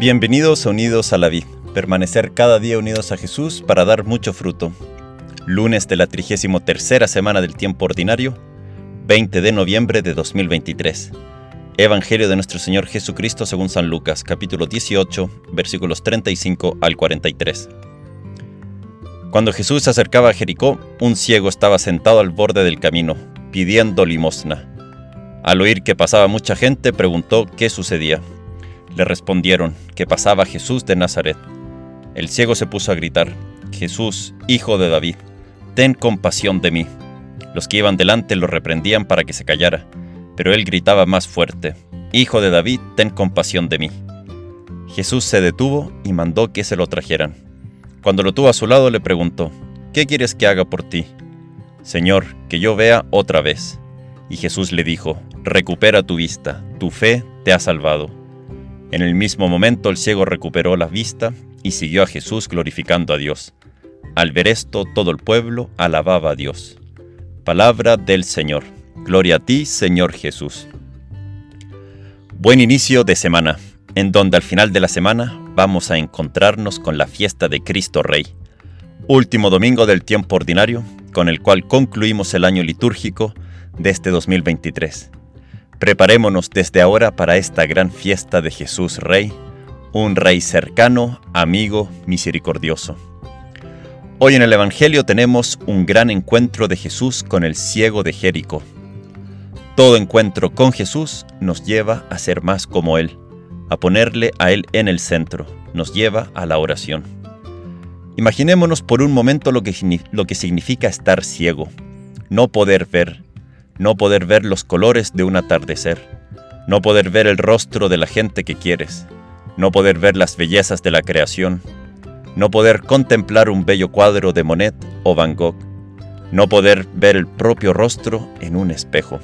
Bienvenidos a Unidos a la Vid, permanecer cada día unidos a Jesús para dar mucho fruto. Lunes de la 33 semana del tiempo ordinario, 20 de noviembre de 2023. Evangelio de nuestro Señor Jesucristo según San Lucas, capítulo 18, versículos 35 al 43. Cuando Jesús se acercaba a Jericó, un ciego estaba sentado al borde del camino, pidiendo limosna. Al oír que pasaba mucha gente, preguntó qué sucedía. Le respondieron que pasaba Jesús de Nazaret. El ciego se puso a gritar, Jesús, hijo de David, ten compasión de mí. Los que iban delante lo reprendían para que se callara, pero él gritaba más fuerte, Hijo de David, ten compasión de mí. Jesús se detuvo y mandó que se lo trajeran. Cuando lo tuvo a su lado le preguntó, ¿qué quieres que haga por ti? Señor, que yo vea otra vez. Y Jesús le dijo, recupera tu vista, tu fe te ha salvado. En el mismo momento el ciego recuperó la vista y siguió a Jesús glorificando a Dios. Al ver esto, todo el pueblo alababa a Dios. Palabra del Señor. Gloria a ti, Señor Jesús. Buen inicio de semana, en donde al final de la semana vamos a encontrarnos con la fiesta de Cristo Rey. Último domingo del tiempo ordinario, con el cual concluimos el año litúrgico de este 2023. Preparémonos desde ahora para esta gran fiesta de Jesús Rey, un Rey cercano, amigo, misericordioso. Hoy en el Evangelio tenemos un gran encuentro de Jesús con el ciego de Jericó. Todo encuentro con Jesús nos lleva a ser más como Él, a ponerle a Él en el centro, nos lleva a la oración. Imaginémonos por un momento lo que, lo que significa estar ciego, no poder ver, no poder ver los colores de un atardecer, no poder ver el rostro de la gente que quieres, no poder ver las bellezas de la creación, no poder contemplar un bello cuadro de Monet o Van Gogh, no poder ver el propio rostro en un espejo.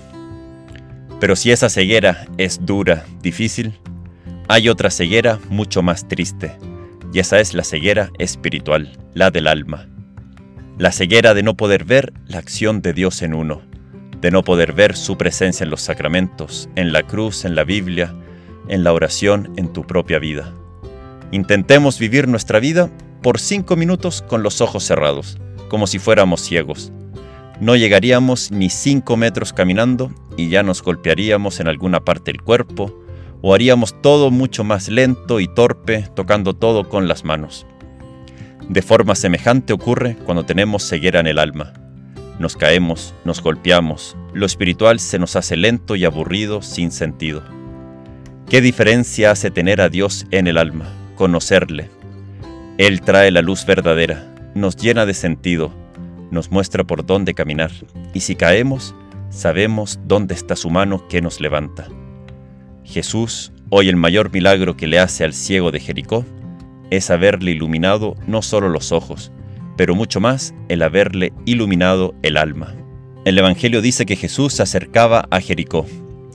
Pero si esa ceguera es dura, difícil, hay otra ceguera mucho más triste, y esa es la ceguera espiritual, la del alma. La ceguera de no poder ver la acción de Dios en uno, de no poder ver su presencia en los sacramentos, en la cruz, en la Biblia, en la oración, en tu propia vida. Intentemos vivir nuestra vida por cinco minutos con los ojos cerrados, como si fuéramos ciegos. No llegaríamos ni cinco metros caminando y ya nos golpearíamos en alguna parte del cuerpo, o haríamos todo mucho más lento y torpe, tocando todo con las manos. De forma semejante ocurre cuando tenemos ceguera en el alma nos caemos, nos golpeamos, lo espiritual se nos hace lento y aburrido sin sentido. ¿Qué diferencia hace tener a Dios en el alma, conocerle? Él trae la luz verdadera, nos llena de sentido, nos muestra por dónde caminar, y si caemos, sabemos dónde está su mano que nos levanta. Jesús, hoy el mayor milagro que le hace al ciego de Jericó, es haberle iluminado no solo los ojos, pero mucho más el haberle iluminado el alma. El Evangelio dice que Jesús se acercaba a Jericó,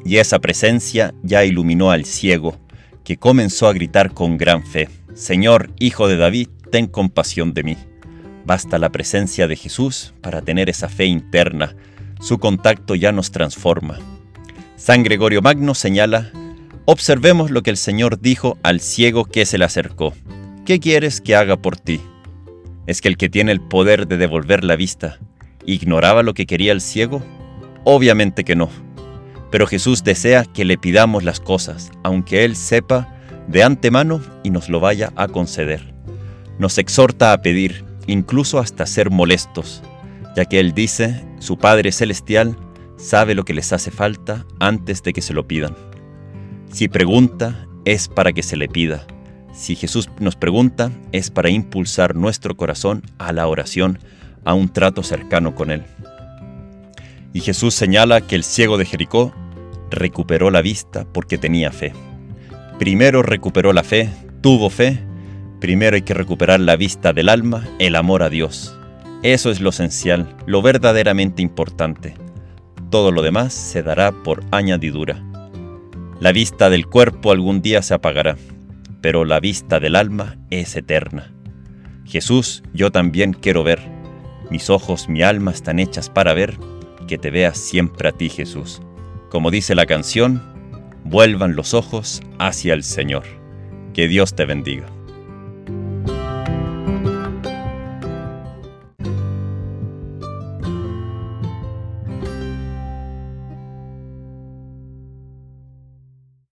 y esa presencia ya iluminó al ciego, que comenzó a gritar con gran fe, Señor, Hijo de David, ten compasión de mí. Basta la presencia de Jesús para tener esa fe interna, su contacto ya nos transforma. San Gregorio Magno señala, observemos lo que el Señor dijo al ciego que se le acercó. ¿Qué quieres que haga por ti? ¿Es que el que tiene el poder de devolver la vista ignoraba lo que quería el ciego? Obviamente que no. Pero Jesús desea que le pidamos las cosas, aunque Él sepa de antemano y nos lo vaya a conceder. Nos exhorta a pedir, incluso hasta ser molestos, ya que Él dice, su Padre Celestial sabe lo que les hace falta antes de que se lo pidan. Si pregunta, es para que se le pida. Si Jesús nos pregunta, es para impulsar nuestro corazón a la oración, a un trato cercano con Él. Y Jesús señala que el ciego de Jericó recuperó la vista porque tenía fe. Primero recuperó la fe, tuvo fe, primero hay que recuperar la vista del alma, el amor a Dios. Eso es lo esencial, lo verdaderamente importante. Todo lo demás se dará por añadidura. La vista del cuerpo algún día se apagará, pero la vista del alma es eterna. Jesús, yo también quiero ver. Mis ojos, mi alma están hechas para ver, que te veas siempre a ti, Jesús. Como dice la canción, vuelvan los ojos hacia el Señor. Que Dios te bendiga.